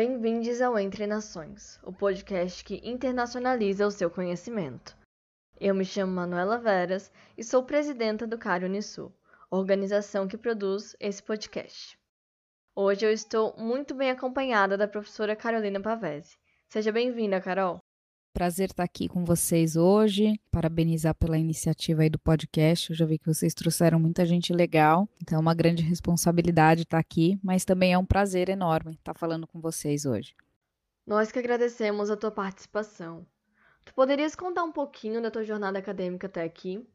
Bem-vindos ao Entre Nações, o podcast que internacionaliza o seu conhecimento. Eu me chamo Manuela Veras e sou presidenta do CARI Unisul, organização que produz esse podcast. Hoje eu estou muito bem acompanhada da professora Carolina Pavese. Seja bem-vinda, Carol. Prazer estar aqui com vocês hoje. Parabenizar pela iniciativa aí do podcast. Eu já vi que vocês trouxeram muita gente legal. Então é uma grande responsabilidade estar aqui, mas também é um prazer enorme estar falando com vocês hoje. Nós que agradecemos a tua participação. Tu poderias contar um pouquinho da tua jornada acadêmica até aqui?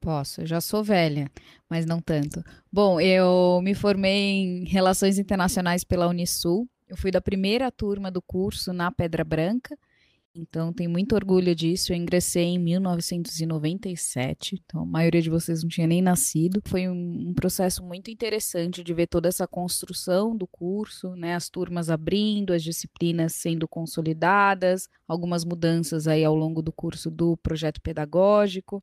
Posso, eu já sou velha, mas não tanto. Bom, eu me formei em Relações Internacionais pela Unisul. Eu fui da primeira turma do curso na Pedra Branca então, tenho muito orgulho disso. Eu ingressei em 1997, então a maioria de vocês não tinha nem nascido. Foi um, um, processo muito interessante de ver toda essa construção do curso, né? As turmas abrindo, as disciplinas sendo consolidadas, algumas mudanças aí ao longo do curso do projeto pedagógico.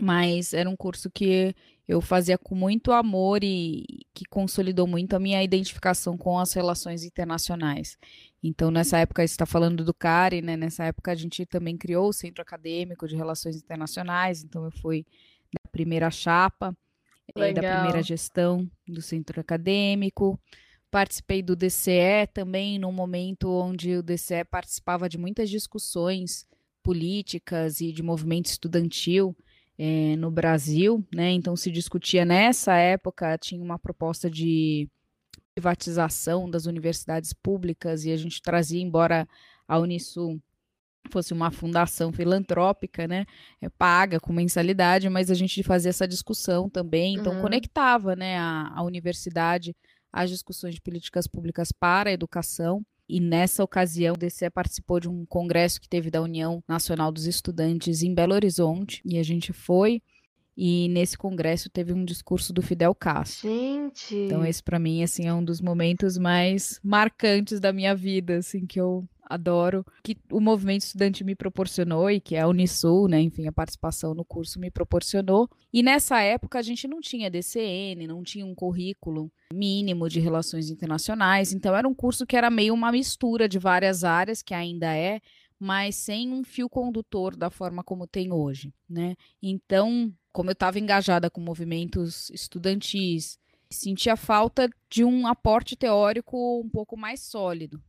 Mas era um curso que eu fazia com muito amor e que consolidou muito a minha identificação com as relações internacionais. Então, nessa época, você está falando do CARI, né? Nessa época, a gente também criou o Centro Acadêmico de Relações Internacionais. Então, eu fui da primeira chapa, eh, da primeira gestão do Centro Acadêmico. Participei do DCE também, num momento onde o DCE participava de muitas discussões políticas e de movimento estudantil é, no Brasil, né? Então se discutia nessa época, tinha uma proposta de privatização das universidades públicas e a gente trazia, embora a Unisul fosse uma fundação filantrópica, né, é, paga com mensalidade, mas a gente fazia essa discussão também, então uhum. conectava, né, a, a universidade às discussões de políticas públicas para a educação. E nessa ocasião, o DCE participou de um congresso que teve da União Nacional dos Estudantes em Belo Horizonte, e a gente foi. E nesse congresso teve um discurso do Fidel Castro. Gente! Então esse para mim assim é um dos momentos mais marcantes da minha vida, assim, que eu adoro, que o movimento estudante me proporcionou e que a Unisul, né, enfim, a participação no curso me proporcionou. E nessa época a gente não tinha DCN, não tinha um currículo mínimo de relações internacionais, então era um curso que era meio uma mistura de várias áreas, que ainda é, mas sem um fio condutor da forma como tem hoje, né? Então, como eu estava engajada com movimentos estudantis, sentia falta de um aporte teórico um pouco mais sólido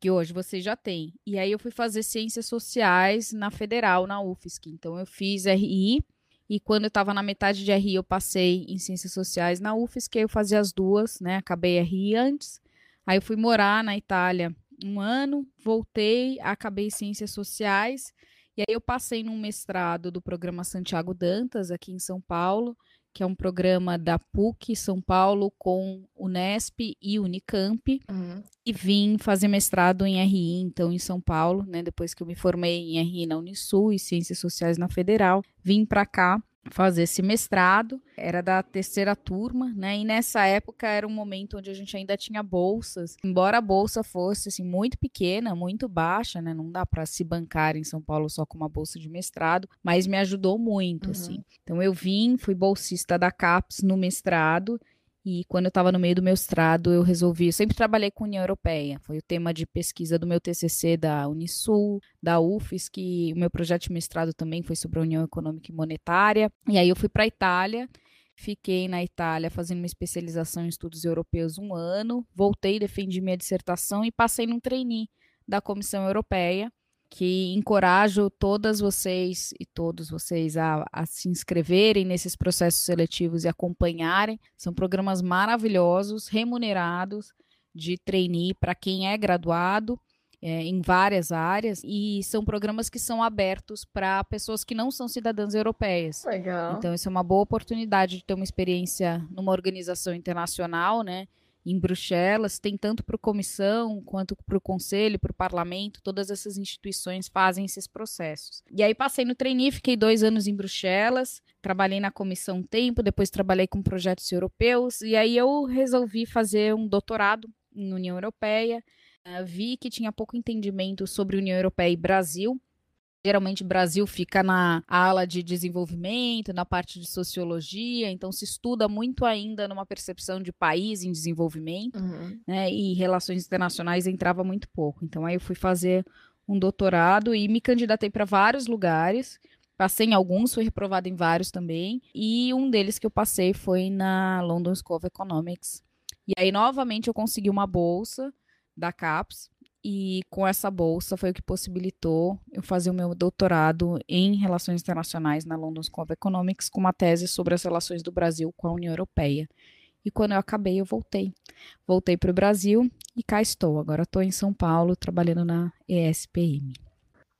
que hoje você já tem. E aí eu fui fazer ciências sociais na Federal, na UFSC. Então eu fiz RI e quando eu estava na metade de RI eu passei em ciências sociais na UFSC, aí eu fazia as duas, né? Acabei RI antes. Aí eu fui morar na Itália um ano, voltei, acabei ciências sociais. E aí eu passei num mestrado do programa Santiago Dantas aqui em São Paulo que é um programa da PUC São Paulo com Unesp e Unicamp, uhum. e vim fazer mestrado em RI, então, em São Paulo, né, depois que eu me formei em RI na Unisul e Ciências Sociais na Federal, vim para cá fazer esse mestrado, era da terceira turma, né? E nessa época era um momento onde a gente ainda tinha bolsas. Embora a bolsa fosse assim muito pequena, muito baixa, né? Não dá para se bancar em São Paulo só com uma bolsa de mestrado, mas me ajudou muito, uhum. assim. Então eu vim, fui bolsista da CAPES no mestrado e quando eu estava no meio do mestrado, eu resolvi. Eu sempre trabalhei com União Europeia. Foi o tema de pesquisa do meu TCC da Unisul, da UFSC. O meu projeto de mestrado também foi sobre a União Econômica e Monetária. E aí eu fui para a Itália. Fiquei na Itália fazendo uma especialização em estudos europeus um ano. Voltei, defendi minha dissertação e passei num trainee da Comissão Europeia que encorajo todas vocês e todos vocês a, a, se inscreverem nesses processos seletivos e acompanharem. São programas maravilhosos, remunerados, de trainee para quem é graduado é, em várias áreas e são programas que são abertos para pessoas que não são cidadãs europeias. Legal. Então, isso é uma boa oportunidade de ter uma experiência numa organização internacional, né? Em Bruxelas, tem tanto para a comissão quanto para o conselho, para o parlamento, todas essas instituições fazem esses processos. E aí passei no trainee, fiquei dois anos em Bruxelas, trabalhei na comissão um tempo, depois trabalhei com projetos europeus, e aí eu resolvi fazer um doutorado em União Europeia, uh, vi que tinha pouco entendimento sobre União Europeia e Brasil, Geralmente o Brasil fica na ala de desenvolvimento, na parte de sociologia, então se estuda muito ainda numa percepção de país em desenvolvimento, uhum. né? E relações internacionais entrava muito pouco. Então aí eu fui fazer um doutorado e me candidatei para vários lugares. Passei em alguns, fui reprovada em vários também. E um deles que eu passei foi na London School of Economics. E aí, novamente, eu consegui uma bolsa da CAPES e com essa bolsa foi o que possibilitou eu fazer o meu doutorado em Relações Internacionais na London School of Economics, com uma tese sobre as relações do Brasil com a União Europeia. E quando eu acabei, eu voltei. Voltei para o Brasil e cá estou. Agora estou em São Paulo, trabalhando na ESPM.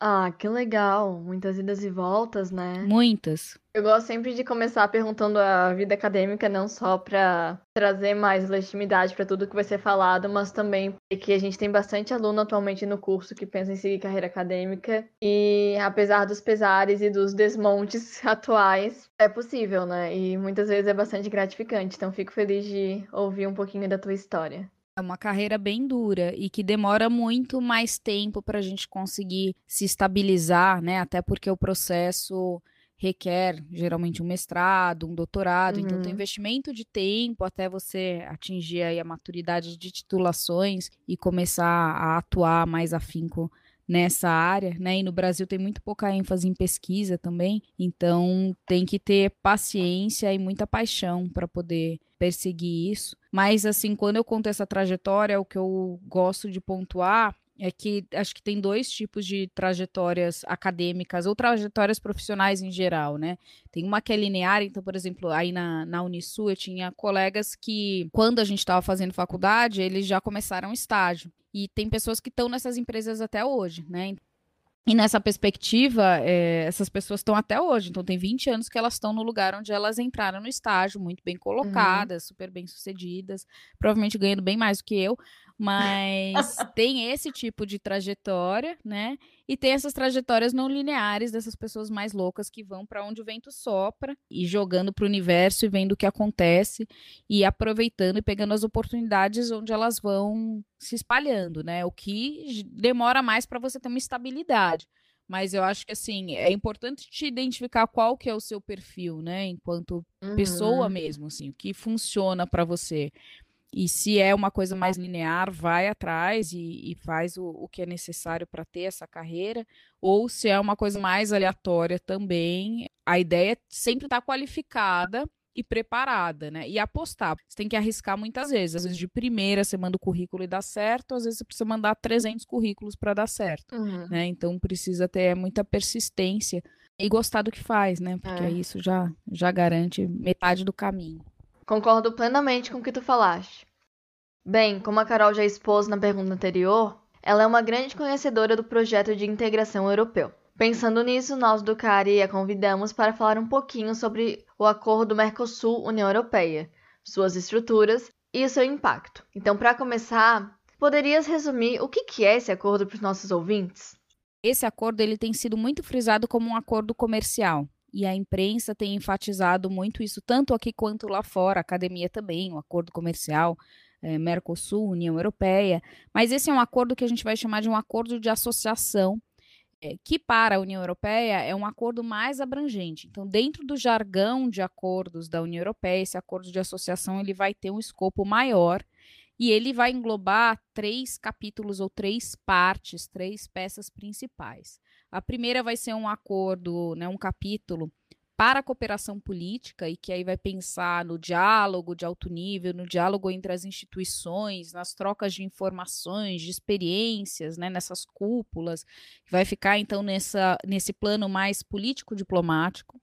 Ah, que legal. Muitas idas e voltas, né? Muitas. Eu gosto sempre de começar perguntando a vida acadêmica, não só para trazer mais legitimidade para tudo que vai ser falado, mas também porque a gente tem bastante aluno atualmente no curso que pensa em seguir carreira acadêmica e apesar dos pesares e dos desmontes atuais, é possível, né? E muitas vezes é bastante gratificante. Então fico feliz de ouvir um pouquinho da tua história. É uma carreira bem dura e que demora muito mais tempo para a gente conseguir se estabilizar, né? Até porque o processo requer geralmente um mestrado, um doutorado, uhum. então tem uhum. investimento de tempo até você atingir aí a maturidade de titulações e começar a atuar mais afinco nessa área, né? E no Brasil tem muito pouca ênfase em pesquisa também, então tem que ter paciência e muita paixão para poder perseguir isso. Mas assim, quando eu conto essa trajetória, o que eu gosto de pontuar é que acho que tem dois tipos de trajetórias acadêmicas ou trajetórias profissionais em geral, né? Tem uma que é linear, então, por exemplo, aí na, na Unisul eu tinha colegas que, quando a gente estava fazendo faculdade, eles já começaram estágio. E tem pessoas que estão nessas empresas até hoje, né? E nessa perspectiva, é, essas pessoas estão até hoje. Então, tem 20 anos que elas estão no lugar onde elas entraram no estágio, muito bem colocadas, uhum. super bem sucedidas, provavelmente ganhando bem mais do que eu. Mas tem esse tipo de trajetória, né? E tem essas trajetórias não lineares dessas pessoas mais loucas que vão para onde o vento sopra e jogando para o universo e vendo o que acontece e aproveitando e pegando as oportunidades onde elas vão se espalhando, né? O que demora mais para você ter uma estabilidade. Mas eu acho que assim, é importante te identificar qual que é o seu perfil, né? Enquanto uhum. pessoa mesmo, assim, o que funciona para você. E se é uma coisa mais linear, vai atrás e, e faz o, o, que é necessário para ter essa carreira. Ou se é uma coisa mais aleatória também, a ideia é sempre estar tá qualificada e preparada, né? E apostar. Você tem que arriscar muitas vezes. Às vezes de primeira você manda o currículo e dá certo, às vezes você precisa mandar 300 currículos para dar certo, uhum. né? Então precisa ter muita persistência e gostar do que faz, né? Porque é. isso já já garante metade do caminho. Concordo plenamente com o que tu falaste. Bem, como a Carol já expôs na pergunta anterior, ela é uma grande conhecedora do projeto de integração europeu. Pensando nisso, nós do CARI a convidamos para falar um pouquinho sobre o acordo Mercosul-União Europeia, suas estruturas e seu impacto. Então, para começar, poderias resumir o que é esse acordo para os nossos ouvintes? Esse acordo ele tem sido muito frisado como um acordo comercial, e a imprensa tem enfatizado muito isso, tanto aqui quanto lá fora, a academia também, o acordo comercial, é, Mercosul, União Europeia. Mas esse é um acordo que a gente vai chamar de um acordo de associação, é, que para a União Europeia é um acordo mais abrangente. Então, dentro do jargão de acordos da União Europeia, esse acordo de associação ele vai ter um escopo maior e ele vai englobar três capítulos ou três partes, três peças principais. A primeira vai ser um acordo, né, um capítulo para a cooperação política e que aí vai pensar no diálogo de alto nível, no diálogo entre as instituições, nas trocas de informações, de experiências, né, nessas cúpulas, vai ficar então nessa, nesse plano mais político-diplomático.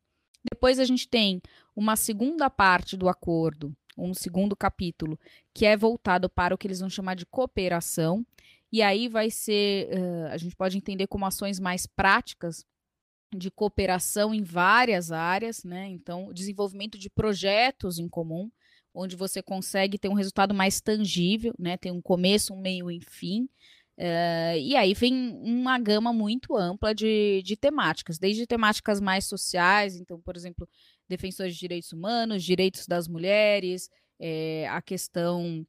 Depois a gente tem uma segunda parte do acordo, um segundo capítulo, que é voltado para o que eles vão chamar de cooperação, e aí vai ser, uh, a gente pode entender como ações mais práticas de cooperação em várias áreas, né? Então, desenvolvimento de projetos em comum, onde você consegue ter um resultado mais tangível, né? Tem um começo, um meio e um fim. Uh, e aí vem uma gama muito ampla de, de temáticas, desde temáticas mais sociais, então, por exemplo, defensores de direitos humanos, direitos das mulheres, é, a questão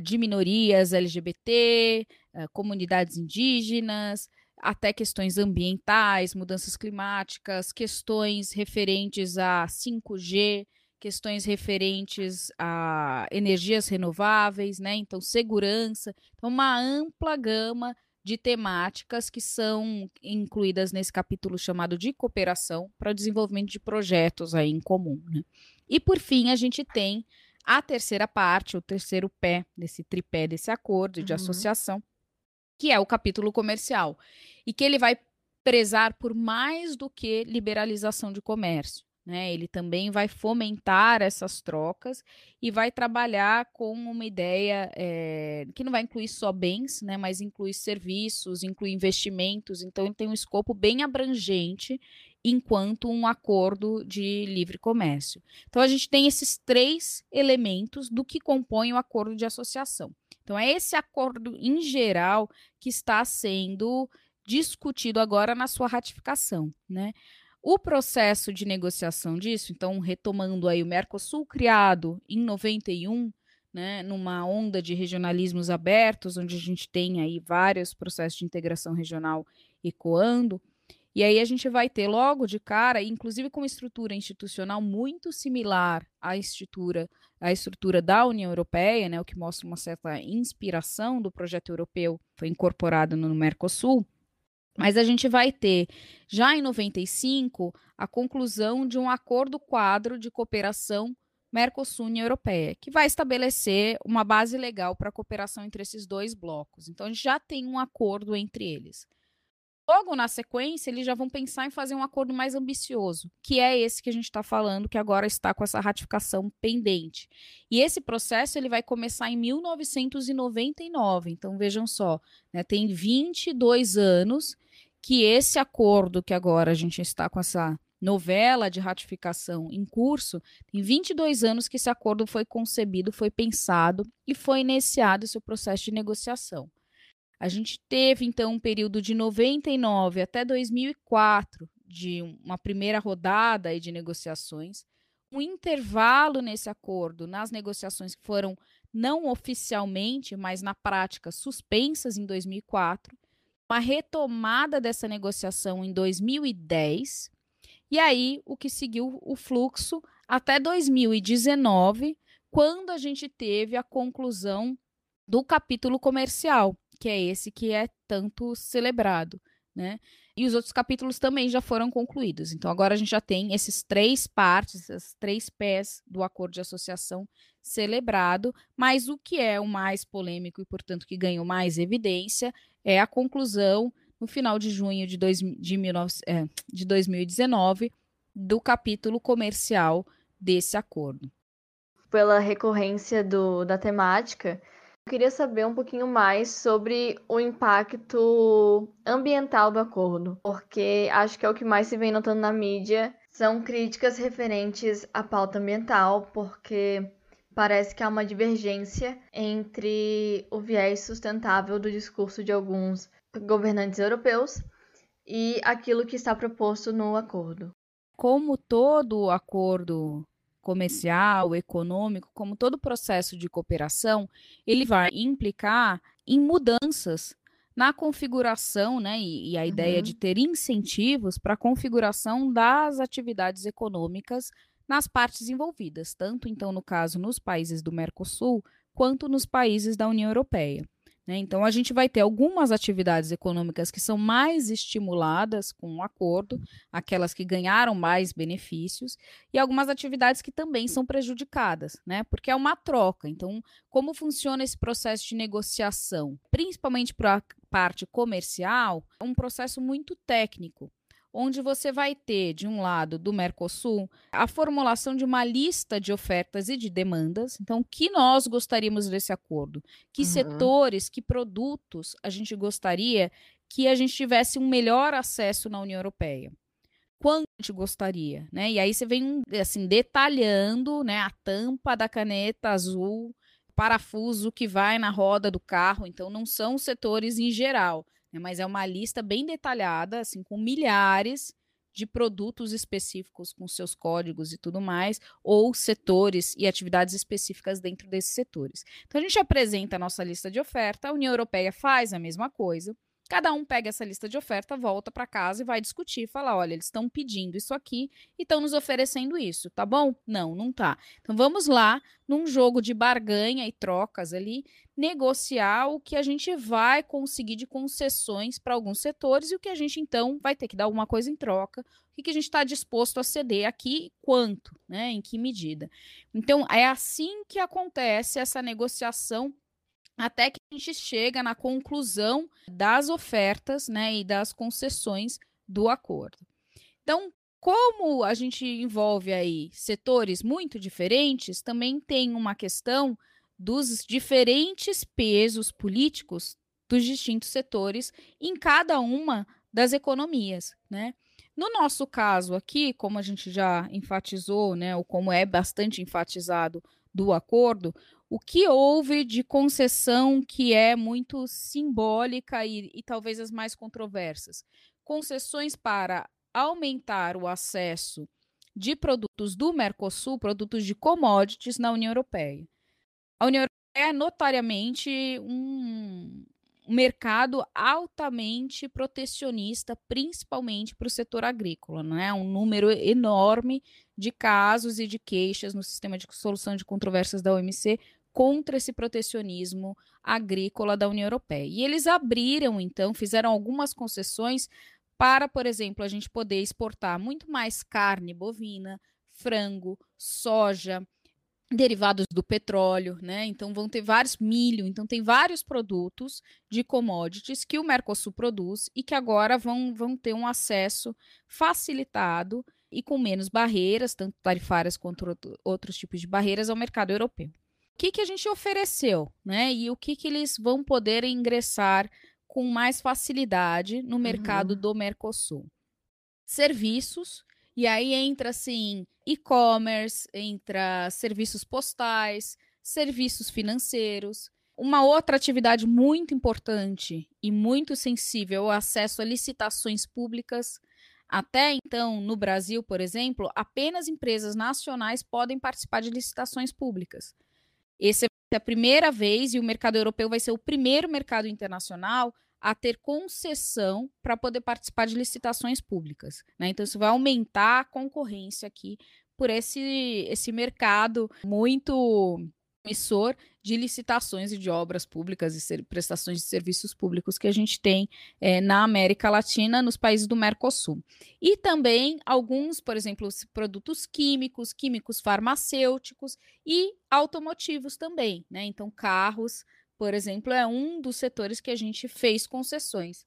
de minorias LGBT, é, comunidades indígenas, até questões ambientais, mudanças climáticas, questões referentes a 5G, questões referentes a energias renováveis, né? Então, segurança. Então, uma ampla gama de temáticas que são incluídas nesse capítulo chamado de cooperação para o desenvolvimento de projetos aí em comum. Né? E por fim, a gente tem a terceira parte, o terceiro pé desse tripé desse acordo de uhum. associação, que é o capítulo comercial, e que ele vai prezar por mais do que liberalização de comércio. Né? Ele também vai fomentar essas trocas e vai trabalhar com uma ideia é, que não vai incluir só bens, né? mas inclui serviços, inclui investimentos. Então, ele tem um escopo bem abrangente enquanto um acordo de livre comércio. Então, a gente tem esses três elementos do que compõe o acordo de associação. Então, é esse acordo em geral que está sendo discutido agora na sua ratificação, né? O processo de negociação disso, então, retomando aí o Mercosul criado em 91, né, numa onda de regionalismos abertos, onde a gente tem aí vários processos de integração regional ecoando, e aí a gente vai ter logo de cara, inclusive com estrutura institucional muito similar à estrutura, à estrutura da União Europeia, né, o que mostra uma certa inspiração do projeto europeu, foi incorporado no Mercosul, mas a gente vai ter, já em 95, a conclusão de um acordo quadro de cooperação Mercosul-União Europeia, que vai estabelecer uma base legal para a cooperação entre esses dois blocos. Então, já tem um acordo entre eles. Logo na sequência, eles já vão pensar em fazer um acordo mais ambicioso, que é esse que a gente está falando, que agora está com essa ratificação pendente. E esse processo ele vai começar em 1999. Então, vejam só, né, tem 22 anos que esse acordo que agora a gente está com essa novela de ratificação em curso, tem 22 anos que esse acordo foi concebido, foi pensado e foi iniciado seu processo de negociação. A gente teve então um período de 99 até 2004 de uma primeira rodada de negociações, um intervalo nesse acordo nas negociações que foram não oficialmente, mas na prática suspensas em 2004 uma retomada dessa negociação em 2010, e aí o que seguiu o fluxo até 2019, quando a gente teve a conclusão do capítulo comercial, que é esse que é tanto celebrado, né? E os outros capítulos também já foram concluídos. Então agora a gente já tem esses três partes, esses três pés do acordo de associação celebrado, mas o que é o mais polêmico e, portanto, que ganhou mais evidência é a conclusão, no final de junho de, dois, de, 19, é, de 2019, do capítulo comercial desse acordo. Pela recorrência do, da temática, queria saber um pouquinho mais sobre o impacto ambiental do acordo, porque acho que é o que mais se vem notando na mídia são críticas referentes à pauta ambiental, porque parece que há uma divergência entre o viés sustentável do discurso de alguns governantes europeus e aquilo que está proposto no acordo. Como todo acordo comercial, econômico, como todo processo de cooperação, ele vai implicar em mudanças na configuração, né, e, e a ideia uhum. de ter incentivos para a configuração das atividades econômicas nas partes envolvidas, tanto então no caso nos países do Mercosul, quanto nos países da União Europeia. Né? Então, a gente vai ter algumas atividades econômicas que são mais estimuladas com o acordo, aquelas que ganharam mais benefícios, e algumas atividades que também são prejudicadas, né? porque é uma troca. Então, como funciona esse processo de negociação? Principalmente para a parte comercial, é um processo muito técnico onde você vai ter, de um lado, do Mercosul, a formulação de uma lista de ofertas e de demandas. Então, o que nós gostaríamos desse acordo? Que uhum. setores, que produtos a gente gostaria que a gente tivesse um melhor acesso na União Europeia? Quanto a gente gostaria, né? E aí você vem assim detalhando, né, a tampa da caneta azul, parafuso que vai na roda do carro, então não são setores em geral, mas é uma lista bem detalhada, assim, com milhares de produtos específicos com seus códigos e tudo mais, ou setores e atividades específicas dentro desses setores. Então a gente apresenta a nossa lista de oferta, a União Europeia faz a mesma coisa, Cada um pega essa lista de oferta, volta para casa e vai discutir, fala, olha, eles estão pedindo isso aqui e estão nos oferecendo isso, tá bom? Não, não tá. Então vamos lá, num jogo de barganha e trocas ali, negociar o que a gente vai conseguir de concessões para alguns setores e o que a gente então vai ter que dar alguma coisa em troca, o que, que a gente está disposto a ceder aqui, quanto, né? Em que medida. Então é assim que acontece essa negociação até que a gente chega na conclusão das ofertas né, e das concessões do acordo. Então, como a gente envolve aí setores muito diferentes, também tem uma questão dos diferentes pesos políticos dos distintos setores em cada uma das economias, né? No nosso caso aqui, como a gente já enfatizou, né, ou como é bastante enfatizado do acordo, o que houve de concessão que é muito simbólica e, e talvez as mais controversas? Concessões para aumentar o acesso de produtos do Mercosul, produtos de commodities na União Europeia. A União Europeia é notariamente um, mercado altamente protecionista, principalmente para o setor agrícola, não é? Um número enorme de casos e de queixas no sistema de solução de controvérsias da OMC contra esse protecionismo agrícola da União Europeia. E eles abriram, então, fizeram algumas concessões para, por exemplo, a gente poder exportar muito mais carne bovina, frango, soja, derivados do petróleo, né? Então vão ter vários milho, então tem vários produtos de commodities que o Mercosul produz e que agora vão, vão ter um acesso facilitado e com menos barreiras, tanto tarifárias quanto outros tipos de barreiras ao mercado europeu que, que a gente ofereceu, né? E o que, que eles vão poder ingressar com mais facilidade no mercado uhum. do Mercosul. Serviços, e aí entra assim, e-commerce, entra serviços postais, serviços financeiros. Uma outra atividade muito importante e muito sensível é o acesso a licitações públicas. Até então, no Brasil, por exemplo, apenas empresas nacionais podem participar de licitações públicas. Essa é a primeira vez e o mercado europeu vai ser o primeiro mercado internacional a ter concessão para poder participar de licitações públicas. Né? Então, isso vai aumentar a concorrência aqui por esse, esse mercado muito emissor de licitações e de obras públicas e prestações de serviços públicos que a gente tem é, na América Latina, nos países do Mercosul. E também alguns, por exemplo, produtos químicos, químicos farmacêuticos e automotivos também. Né? Então, carros, por exemplo, é um dos setores que a gente fez concessões.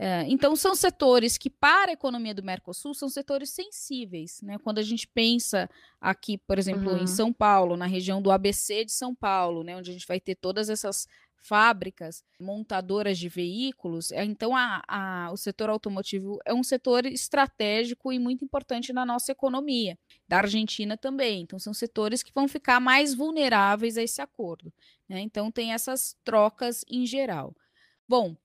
É, então, são setores que, para a economia do Mercosul, são setores sensíveis. Né? Quando a gente pensa aqui, por exemplo, uhum. em São Paulo, na região do ABC de São Paulo, né? onde a gente vai ter todas essas fábricas montadoras de veículos, é, então a, a, o setor automotivo é um setor estratégico e muito importante na nossa economia, da Argentina também. Então, são setores que vão ficar mais vulneráveis a esse acordo. Né? Então, tem essas trocas em geral. Bom,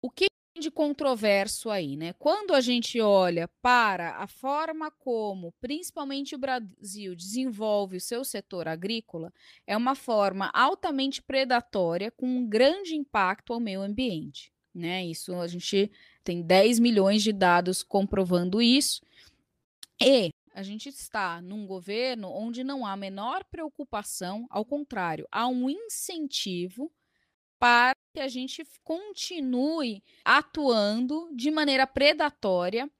o que de controverso aí, né? Quando a gente olha para a forma como, principalmente o Brasil, desenvolve o seu setor agrícola, é uma forma altamente predatória com um grande impacto ao meio ambiente, né? Isso a gente tem 10 milhões de dados comprovando isso. E a gente está num governo onde não há menor preocupação, ao contrário, há um incentivo para que a gente continue atuando de maneira predatória,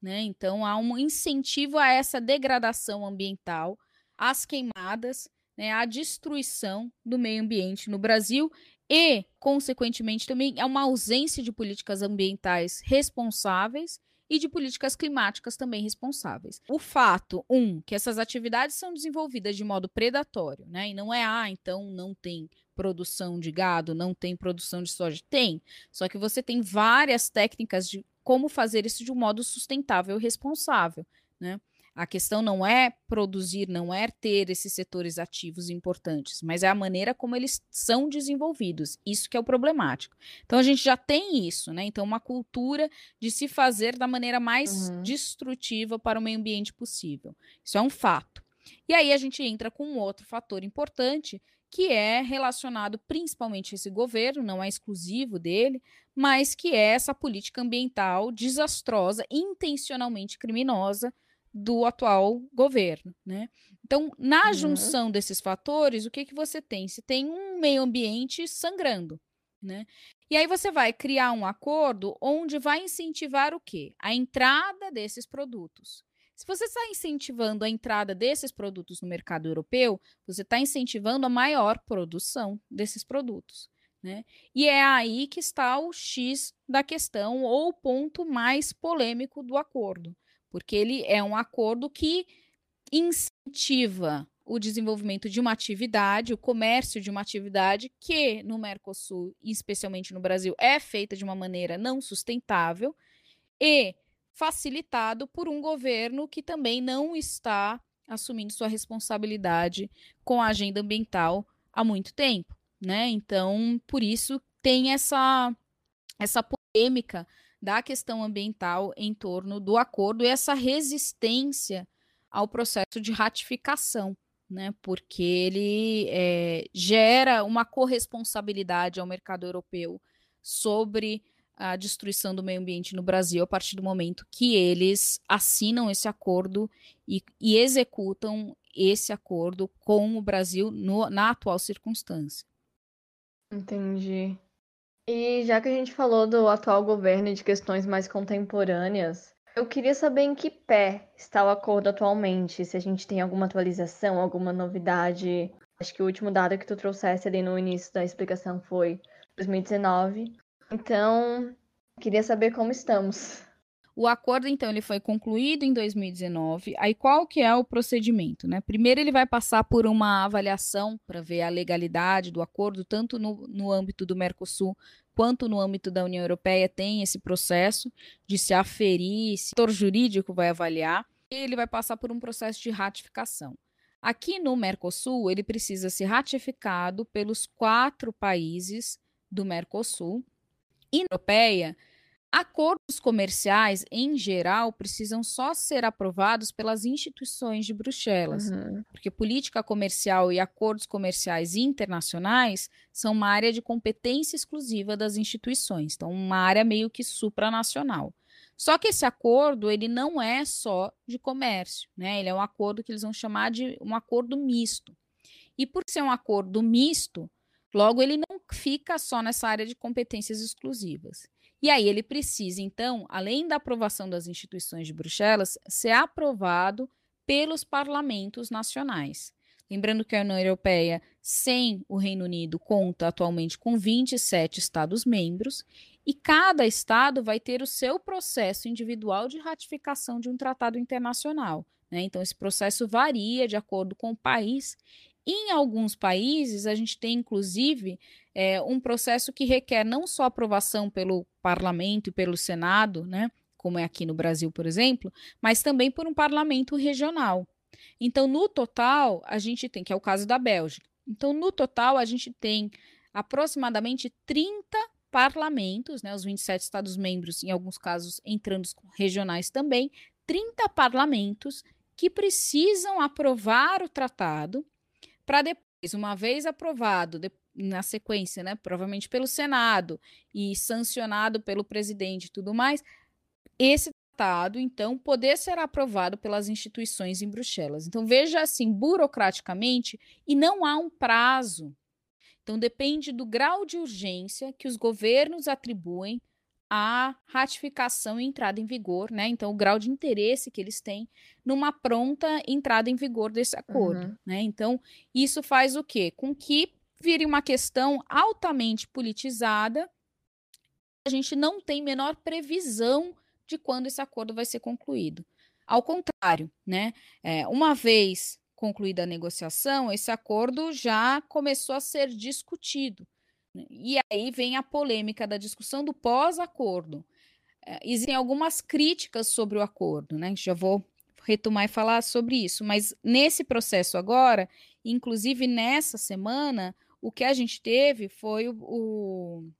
né? Então há um incentivo a essa degradação ambiental, às queimadas, né? à destruição do meio ambiente no Brasil e, consequentemente, também é uma ausência de políticas ambientais responsáveis e de políticas climáticas também responsáveis. O fato, um, que essas atividades são desenvolvidas de modo predatório, né? E não é, ah, então não tem produção de gado, não tem produção de soja. Tem. Só que você tem várias técnicas de como fazer isso de um modo sustentável e responsável, né? A questão não é produzir, não é ter esses setores ativos importantes, mas é a maneira como eles são desenvolvidos. Isso que é o problemático. Então a gente já tem isso, né? Então uma cultura de se fazer da maneira mais uhum. destrutiva para o meio ambiente possível. Isso é um fato. E aí a gente entra com um outro fator importante, que é relacionado principalmente a esse governo, não é exclusivo dele, mas que é essa política ambiental desastrosa, intencionalmente criminosa do atual governo, né? Então, na uhum. junção desses fatores, o que que você tem? Você tem um meio ambiente sangrando, né? E aí você vai criar um acordo onde vai incentivar o quê? A entrada desses produtos. Se você está incentivando a entrada desses produtos no mercado europeu, você está incentivando a maior produção desses produtos. Né? E é aí que está o X da questão, ou o ponto mais polêmico do acordo, porque ele é um acordo que incentiva o desenvolvimento de uma atividade, o comércio de uma atividade que no Mercosul, especialmente no Brasil, é feita de uma maneira não sustentável e facilitado por um governo que também não está assumindo sua responsabilidade com a agenda ambiental há muito tempo, né? Então, por isso tem essa essa polêmica da questão ambiental em torno do acordo e essa resistência ao processo de ratificação né? Porque ele é, gera uma corresponsabilidade ao mercado europeu sobre a destruição do meio ambiente no Brasil a partir do momento que eles assinam esse acordo e, e executam esse acordo com o Brasil no, na atual circunstância. Entendi. E já que a gente falou do atual governo e de questões mais contemporâneas, eu queria saber em que pé está o acordo atualmente, se a gente tem alguma atualização, alguma novidade. Acho que o último dado que tu trouxesse ali no início da explicação foi 2019. Então, queria saber como estamos. O acordo, então, ele foi concluído em 2019. Aí qual que é o procedimento, né? Primeiro ele vai passar por uma avaliação para ver a legalidade do acordo, tanto no, no âmbito do Mercosul quanto no âmbito da União Europeia tem esse processo de se aferir, o setor jurídico vai avaliar, e ele vai passar por um processo de ratificação. Aqui no Mercosul, ele precisa ser ratificado pelos quatro países do Mercosul. E Europeia, Acordos comerciais, em geral, precisam só ser aprovados pelas instituições de Bruxelas, uhum. porque política comercial e acordos comerciais internacionais são uma área de competência exclusiva das instituições, então uma área meio que supranacional. Só que esse acordo ele não é só de comércio, né? Ele é um acordo que eles vão chamar de um acordo misto. E por ser um acordo misto, logo ele não fica só nessa área de competências exclusivas. E aí ele precisa, então, além da aprovação das instituições de Bruxelas, ser aprovado pelos parlamentos nacionais. Lembrando que a União Europeia, sem o Reino Unido, conta atualmente com 27 Estados-membros e cada Estado vai ter o seu processo individual de ratificação de um tratado internacional. Né? Então, esse processo varia de acordo com o país em alguns países, a gente tem, inclusive, é, um processo que requer não só aprovação pelo parlamento e pelo Senado, né, como é aqui no Brasil, por exemplo, mas também por um parlamento regional. Então, no total, a gente tem, que é o caso da Bélgica. Então, no total, a gente tem aproximadamente 30 parlamentos, né, os 27 Estados-membros, em alguns casos entrando regionais também, 30 parlamentos que precisam aprovar o tratado para depois, uma vez aprovado, de, na sequência, né, provavelmente pelo Senado e sancionado pelo presidente e tudo mais, esse tratado, então, poder ser aprovado pelas instituições em Bruxelas. Então, veja assim, burocraticamente, e não há um prazo. Então, depende do grau de urgência que os governos atribuem a ratificação e entrada em vigor, né? Então, o grau de interesse que eles têm numa pronta entrada em vigor desse acordo, uhum. né? Então, isso faz o quê? Com que vire uma questão altamente politizada. A gente não tem menor previsão de quando esse acordo vai ser concluído. Ao contrário, né? É, uma vez concluída a negociação, esse acordo já começou a ser discutido. E aí vem a polêmica da discussão do pós-acordo. É, existem algumas críticas sobre o acordo, né? Já vou retomar e falar sobre isso, mas nesse processo agora, inclusive nessa semana, o que a gente teve foi o, o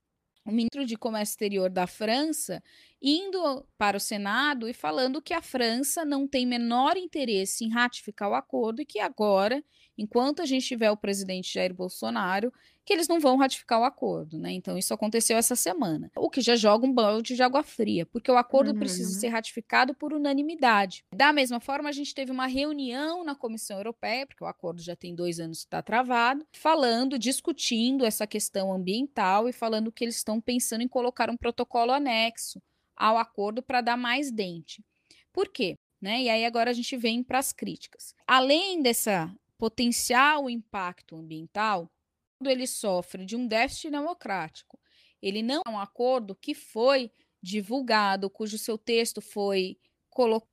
o ministro de Comércio Exterior da França indo para o Senado e falando que a França não tem menor interesse em ratificar o acordo e que agora, enquanto a gente tiver o presidente Jair Bolsonaro, que eles não vão ratificar o acordo, né? Então isso aconteceu essa semana. O que já joga um balde de água fria, porque o acordo uhum. precisa ser ratificado por unanimidade. Da mesma forma, a gente teve uma reunião na Comissão Europeia, porque o acordo já tem dois anos que está travado, falando, discutindo essa questão ambiental e falando que eles estão pensando em colocar um protocolo anexo ao acordo para dar mais dente. Por quê? Né? E aí agora a gente vem para as críticas. Além dessa potencial impacto ambiental, ele sofre de um déficit democrático. Ele não é um acordo que foi divulgado, cujo seu texto foi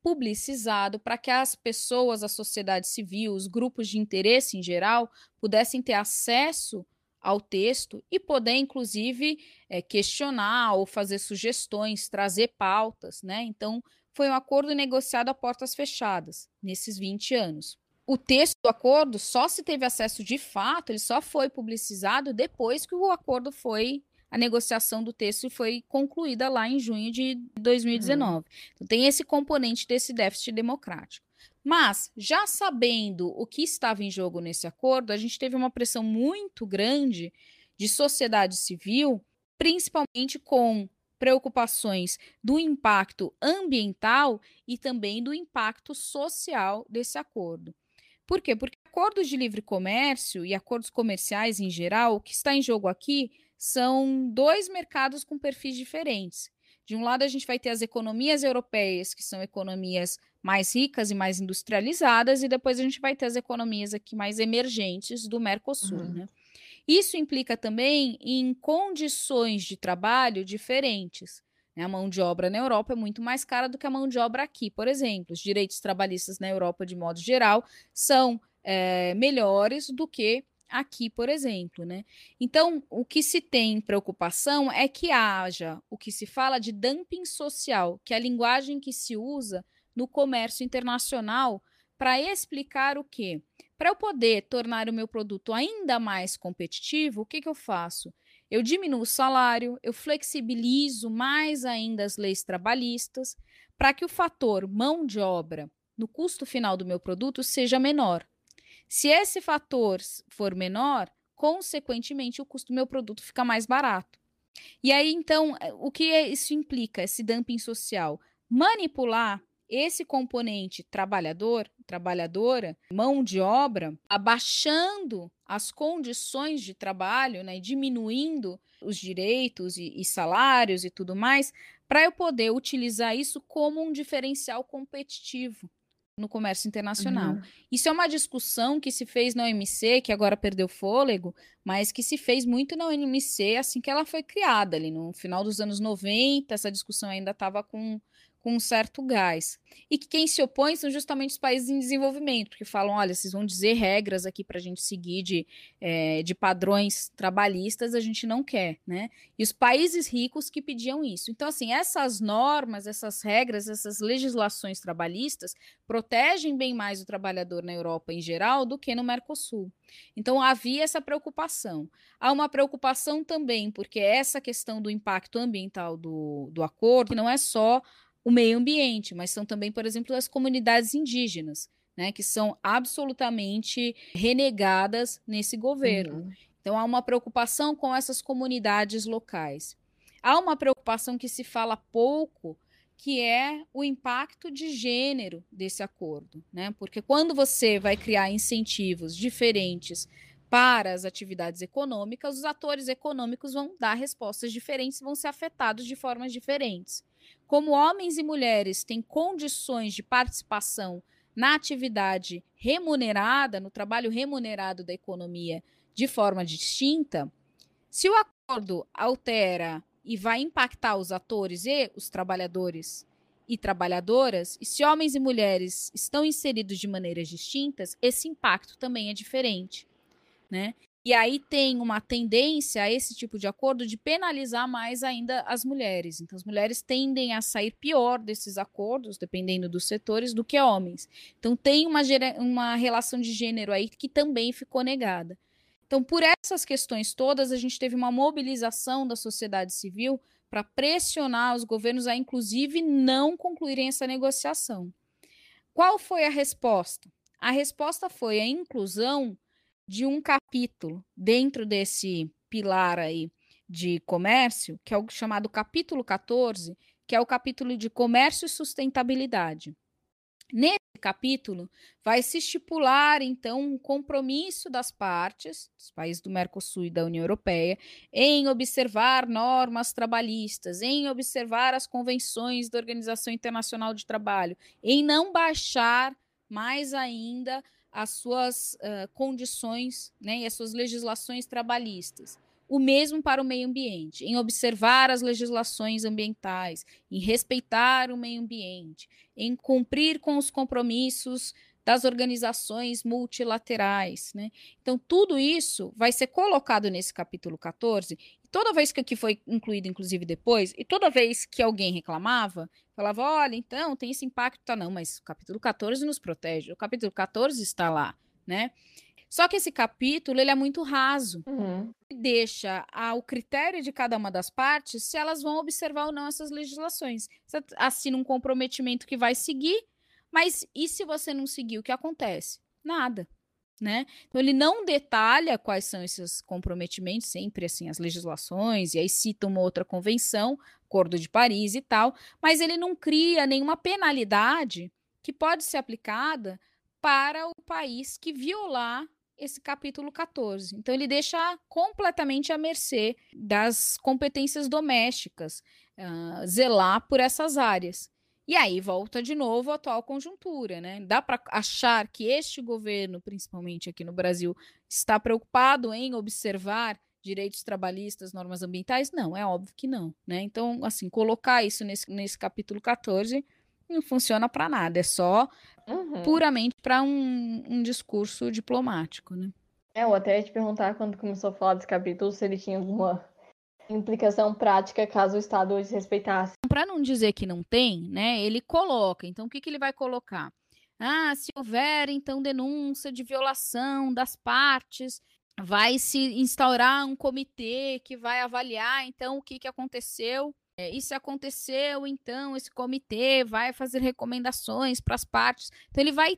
publicizado para que as pessoas, a sociedade civil, os grupos de interesse em geral, pudessem ter acesso ao texto e poder, inclusive, é, questionar ou fazer sugestões, trazer pautas, né? Então, foi um acordo negociado a portas fechadas nesses 20 anos o texto do acordo só se teve acesso de fato, ele só foi publicizado depois que o acordo foi a negociação do texto foi concluída lá em junho de 2019. Uhum. Então tem esse componente desse déficit democrático. Mas, já sabendo o que estava em jogo nesse acordo, a gente teve uma pressão muito grande de sociedade civil, principalmente com preocupações do impacto ambiental e também do impacto social desse acordo. Por quê? Porque acordos de livre comércio e acordos comerciais em geral, o que está em jogo aqui são dois mercados com perfis diferentes. De um lado, a gente vai ter as economias europeias, que são economias mais ricas e mais industrializadas, e depois a gente vai ter as economias aqui mais emergentes do Mercosul. Uhum. Né? Isso implica também em condições de trabalho diferentes. Né? A mão de obra na Europa é muito mais cara do que a mão de obra aqui, por exemplo. Os direitos trabalhistas na Europa, de modo geral, são é, melhores do que aqui, por exemplo, né? Então, o que se tem preocupação é que haja o que se fala de dumping social, que é a linguagem que se usa no comércio internacional para explicar o quê? Para eu poder tornar o meu produto ainda mais competitivo, o que, que eu faço? Eu diminuo o salário, eu flexibilizo mais ainda as leis trabalhistas, para que o fator mão de obra no custo final do meu produto seja menor. Se esse fator for menor, consequentemente o custo do meu produto fica mais barato. E aí, então, eh, o que isso implica, esse dumping social? Manipular esse componente trabalhador, trabalhadora, mão de obra, abaixando as condições de trabalho, né, diminuindo os direitos e, e salários e tudo mais, para eu poder utilizar isso como um diferencial competitivo no comércio internacional. Uhum. Isso é uma discussão que se fez na OMC, que agora perdeu fôlego, mas que se fez muito na OMC assim que ela foi criada, ali no final dos anos 90, essa discussão ainda estava com com um certo gás. E que quem se opõe são justamente os países em desenvolvimento, porque falam: olha, vocês vão dizer regras aqui para a gente seguir de, é, de padrões trabalhistas, a gente não quer, né? E os países ricos que pediam isso. Então, assim, essas normas, essas regras, essas legislações trabalhistas protegem bem mais o trabalhador na Europa em geral do que no Mercosul. Então, havia essa preocupação. Há uma preocupação também, porque essa questão do impacto ambiental do, do acordo não é só o meio ambiente, mas são também, por exemplo, as comunidades indígenas, né, que são absolutamente renegadas nesse governo. Uhum. Então há uma preocupação com essas comunidades locais. Há uma preocupação que se fala pouco, que é o impacto de gênero desse acordo, né? Porque quando você vai criar incentivos diferentes para as atividades econômicas, os atores econômicos vão dar respostas diferentes, vão ser afetados de formas diferentes. Como homens e mulheres têm condições de participação na atividade remunerada, no trabalho remunerado da economia de forma distinta, se o acordo altera e vai impactar os atores e os trabalhadores e trabalhadoras, e se homens e mulheres estão inseridos de maneiras distintas, esse impacto também é diferente. Né? E aí tem uma tendência a esse tipo de acordo de penalizar mais ainda as mulheres. Então, as mulheres tendem a sair pior desses acordos, dependendo dos setores, do que homens. Então, tem uma, uma relação de gênero aí que também ficou negada. Então, por essas questões todas, a gente teve uma mobilização da sociedade civil para pressionar os governos a, inclusive, não concluírem essa negociação. Qual foi a resposta? A resposta foi a inclusão de um capítulo dentro desse pilar aí de comércio, que é o chamado capítulo 14, que é o capítulo de comércio e sustentabilidade. Nesse capítulo, vai se estipular, então, um compromisso das partes, dos países do Mercosul e da União Europeia, em observar normas trabalhistas, em observar as convenções da Organização Internacional de Trabalho, em não baixar mais ainda as suas uh, condições né, e as suas legislações trabalhistas. O mesmo para o meio ambiente, em observar as legislações ambientais, em respeitar o meio ambiente, em cumprir com os compromissos das organizações multilaterais. Né? Então, tudo isso vai ser colocado nesse capítulo 14. Toda vez que aqui foi incluído, inclusive depois, e toda vez que alguém reclamava, falava: olha, então tem esse impacto, tá? Não, mas o capítulo 14 nos protege. O capítulo 14 está lá. Né? Só que esse capítulo ele é muito raso. Uhum. Deixa ao critério de cada uma das partes se elas vão observar ou não essas legislações. Você assina um comprometimento que vai seguir, mas e se você não seguir, o que acontece? Nada. Né? Então ele não detalha quais são esses comprometimentos, sempre assim as legislações, e aí cita uma outra convenção, Acordo de Paris e tal, mas ele não cria nenhuma penalidade que pode ser aplicada para o país que violar esse capítulo 14. Então, ele deixa completamente à mercê das competências domésticas, uh, zelar por essas áreas. E aí volta de novo a atual conjuntura, né? Dá para achar que este governo, principalmente aqui no Brasil, está preocupado em observar direitos trabalhistas, normas ambientais? Não, é óbvio que não, né? Então, assim, colocar isso nesse, nesse capítulo 14 não funciona para nada, é só uhum. puramente para um, um discurso diplomático, né? É, eu até ia te perguntar quando começou a falar desse capítulo se ele tinha alguma implicação prática caso o Estado desrespeitasse. Para não dizer que não tem, né, ele coloca. Então, o que, que ele vai colocar? Ah, se houver, então, denúncia de violação das partes, vai se instaurar um comitê que vai avaliar, então, o que, que aconteceu é, e se aconteceu, então, esse comitê vai fazer recomendações para as partes. Então, ele vai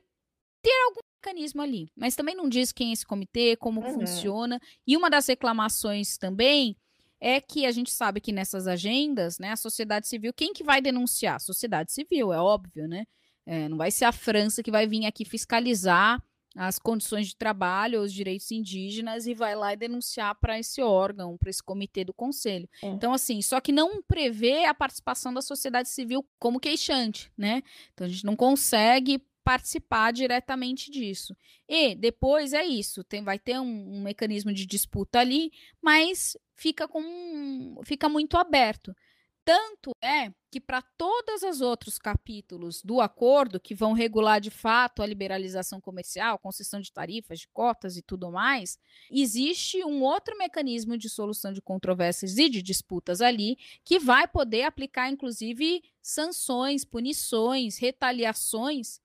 ter algum mecanismo ali. Mas também não diz quem é esse comitê, como uhum. funciona. E uma das reclamações também é que a gente sabe que nessas agendas, né, a sociedade civil, quem que vai denunciar? A sociedade civil, é óbvio, né? É, não vai ser a França que vai vir aqui fiscalizar as condições de trabalho, os direitos indígenas e vai lá e denunciar para esse órgão, para esse comitê do conselho. É. Então, assim, só que não prevê a participação da sociedade civil como queixante, né? Então a gente não consegue participar diretamente disso. E depois é isso, tem, vai ter um, um mecanismo de disputa ali, mas fica com fica muito aberto. Tanto é que para todos os outros capítulos do acordo, que vão regular de fato a liberalização comercial, concessão de tarifas, de cotas e tudo mais, existe um outro mecanismo de solução de controvérsias e de disputas ali, que vai poder aplicar, inclusive, sanções, punições, retaliações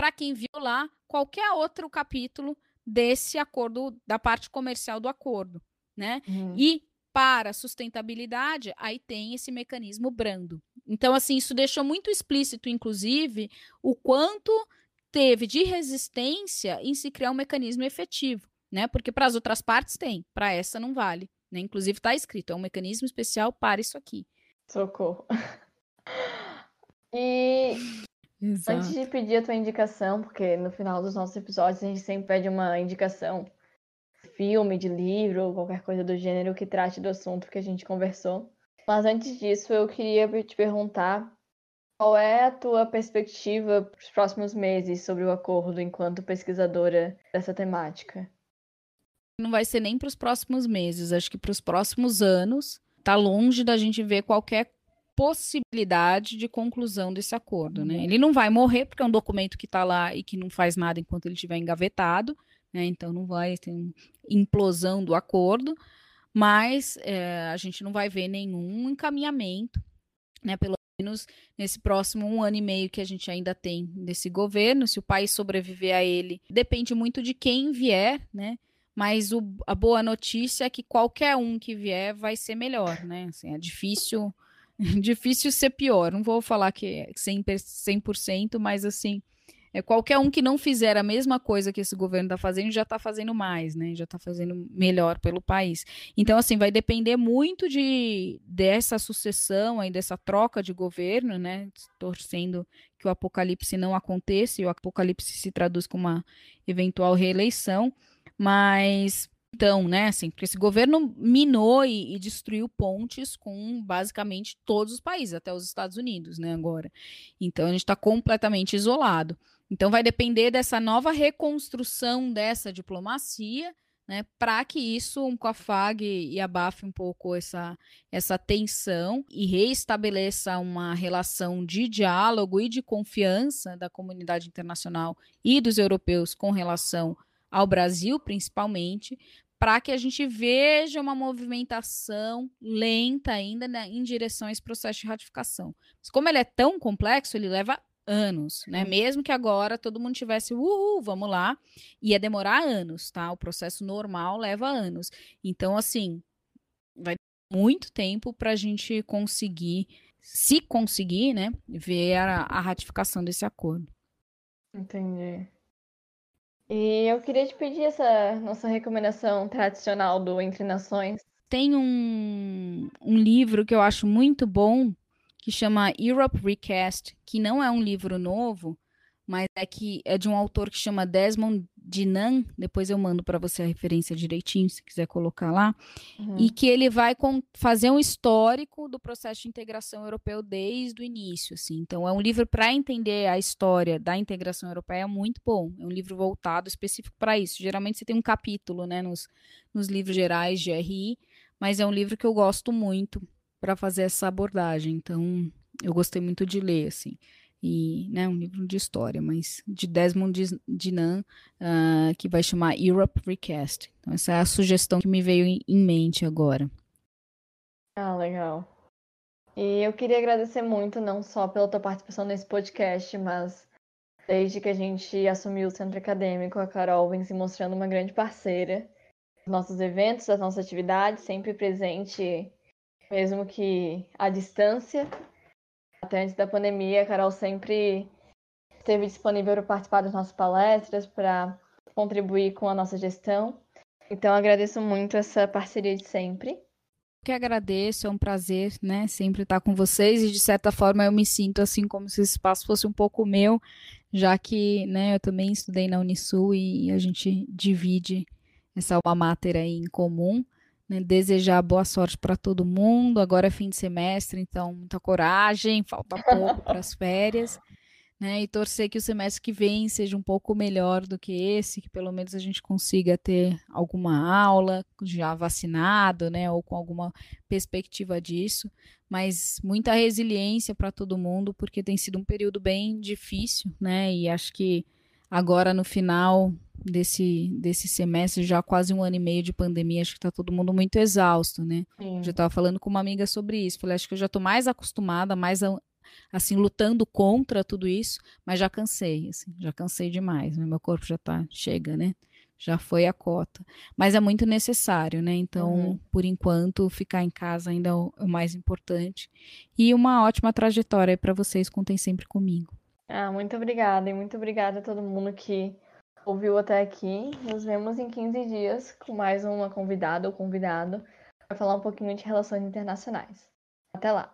para quem violar qualquer outro capítulo desse acordo, da parte comercial do acordo. Né? Uhum. E para sustentabilidade, aí tem esse mecanismo brando. Então, assim, isso deixou muito explícito, inclusive, o quanto teve de resistência em se criar um mecanismo efetivo, né? Porque para as outras partes tem, para essa não vale. Né? Inclusive está escrito, é um mecanismo especial para isso aqui. Socorro. E Exato. antes de pedir a tua indicação, porque no final dos nossos episódios a gente sempre pede uma indicação filme, de livro, qualquer coisa do gênero que trate do assunto que a gente conversou. Mas antes disso, eu queria te perguntar qual é a tua perspectiva para os próximos meses sobre o acordo enquanto pesquisadora dessa temática? Não vai ser nem para os próximos meses, acho que para os próximos anos. Está longe da gente ver qualquer possibilidade de conclusão desse acordo, né? Uhum. Ele não vai morrer porque é um documento que está lá e que não faz nada enquanto ele estiver engavetado, né? Então não vai ter implosão do acordo, mas é, a gente não vai ver nenhum encaminhamento, né? Pelo menos nesse próximo um ano e meio que a gente ainda tem desse governo, se o país sobreviver a ele, depende muito de quem vier, né? mas o, a boa notícia é que qualquer um que vier vai ser melhor, né? Assim, é difícil, difícil ser pior. Não vou falar que é 100%, 100% mas assim, é, qualquer um que não fizer a mesma coisa que esse governo está fazendo já está fazendo mais, né? Já está fazendo melhor pelo país. Então, assim, vai depender muito de dessa sucessão aí, dessa troca de governo, né? Torcendo que o apocalipse não aconteça e o apocalipse se traduz com uma eventual reeleição, mas então, né, assim, porque esse governo minou e, e, destruiu pontes com basicamente todos os países, até os Estados Unidos, né, agora. Então, a gente está completamente isolado. Então, vai depender dessa nova reconstrução dessa diplomacia, né, para que isso um e abafe um pouco essa, essa tensão e reestabeleça uma relação de diálogo e de confiança da comunidade internacional e dos europeus com relação ao Brasil, principalmente, para que a gente veja uma movimentação lenta ainda né, em direção a esse processo de ratificação. Mas como ele é tão complexo, ele leva anos, né? Mesmo que agora todo mundo tivesse, uhul, vamos lá, ia demorar anos, tá? O processo normal leva anos. Então, assim, vai muito tempo para a gente conseguir, se conseguir, né, ver a, a ratificação desse acordo. Entendi. E eu queria te pedir essa nossa recomendação tradicional do Entre Nações. Tem um, um livro que eu acho muito bom, que chama Europe Recast, que não é um livro novo, mas é que é de um autor que chama Desmond Dinan, depois eu mando para você a referência direitinho, se quiser colocar lá, uhum. e que ele vai fazer um histórico do processo de integração europeu desde o início, assim. Então é um livro para entender a história da integração europeia muito bom. É um livro voltado específico para isso. Geralmente você tem um capítulo, né, nos, nos livros gerais de RI, mas é um livro que eu gosto muito para fazer essa abordagem. Então, eu gostei muito de ler, assim. E, né, um livro de história, mas de Desmond Dinan, uh, que vai chamar Europe Recast. Então, essa é a sugestão que me veio em, em mente agora. Ah, legal. E eu queria agradecer muito, não só pela tua participação nesse podcast, mas desde que a gente assumiu o centro acadêmico, a Carol vem se mostrando uma grande parceira. Nossos eventos, as nossas atividades, sempre presente mesmo que à distância. Até antes da pandemia, a Carol sempre esteve disponível para participar das nossas palestras, para contribuir com a nossa gestão. Então, agradeço muito essa parceria de sempre. Que agradeço, é um prazer, né, sempre estar com vocês e de certa forma eu me sinto assim como se esse espaço fosse um pouco meu, já que, né, eu também estudei na Unisul e a gente divide essa alma mater aí em comum né, desejar boa sorte para todo mundo. Agora é fim de semestre, então muita coragem, falta pouco para as férias, né? E torcer que o semestre que vem seja um pouco melhor do que esse, que pelo menos a gente consiga ter alguma aula já vacinado, né, ou com alguma perspectiva disso. Mas muita resiliência para todo mundo, porque tem sido um período bem difícil, né? E acho que agora no final desse, desse semestre, já quase um ano e meio de pandemia, acho que tá todo mundo muito exausto, né? Sim. Já estava falando com uma amiga sobre isso. Falei, acho que eu já tô mais acostumada, mais assim, lutando contra tudo isso, mas já cansei, assim, já cansei demais. Né? Meu corpo já tá, chega, né? Já foi a cota. Mas é muito necessário, né? Então, uhum. por enquanto, ficar em casa ainda é o, é o mais importante. E uma ótima trajetória para vocês, contem sempre comigo. Ah, muito obrigada. E muito obrigada a todo mundo que ouviu até aqui. Nos vemos em 15 dias com mais uma convidada ou convidado para falar um pouquinho de relações internacionais. Até lá!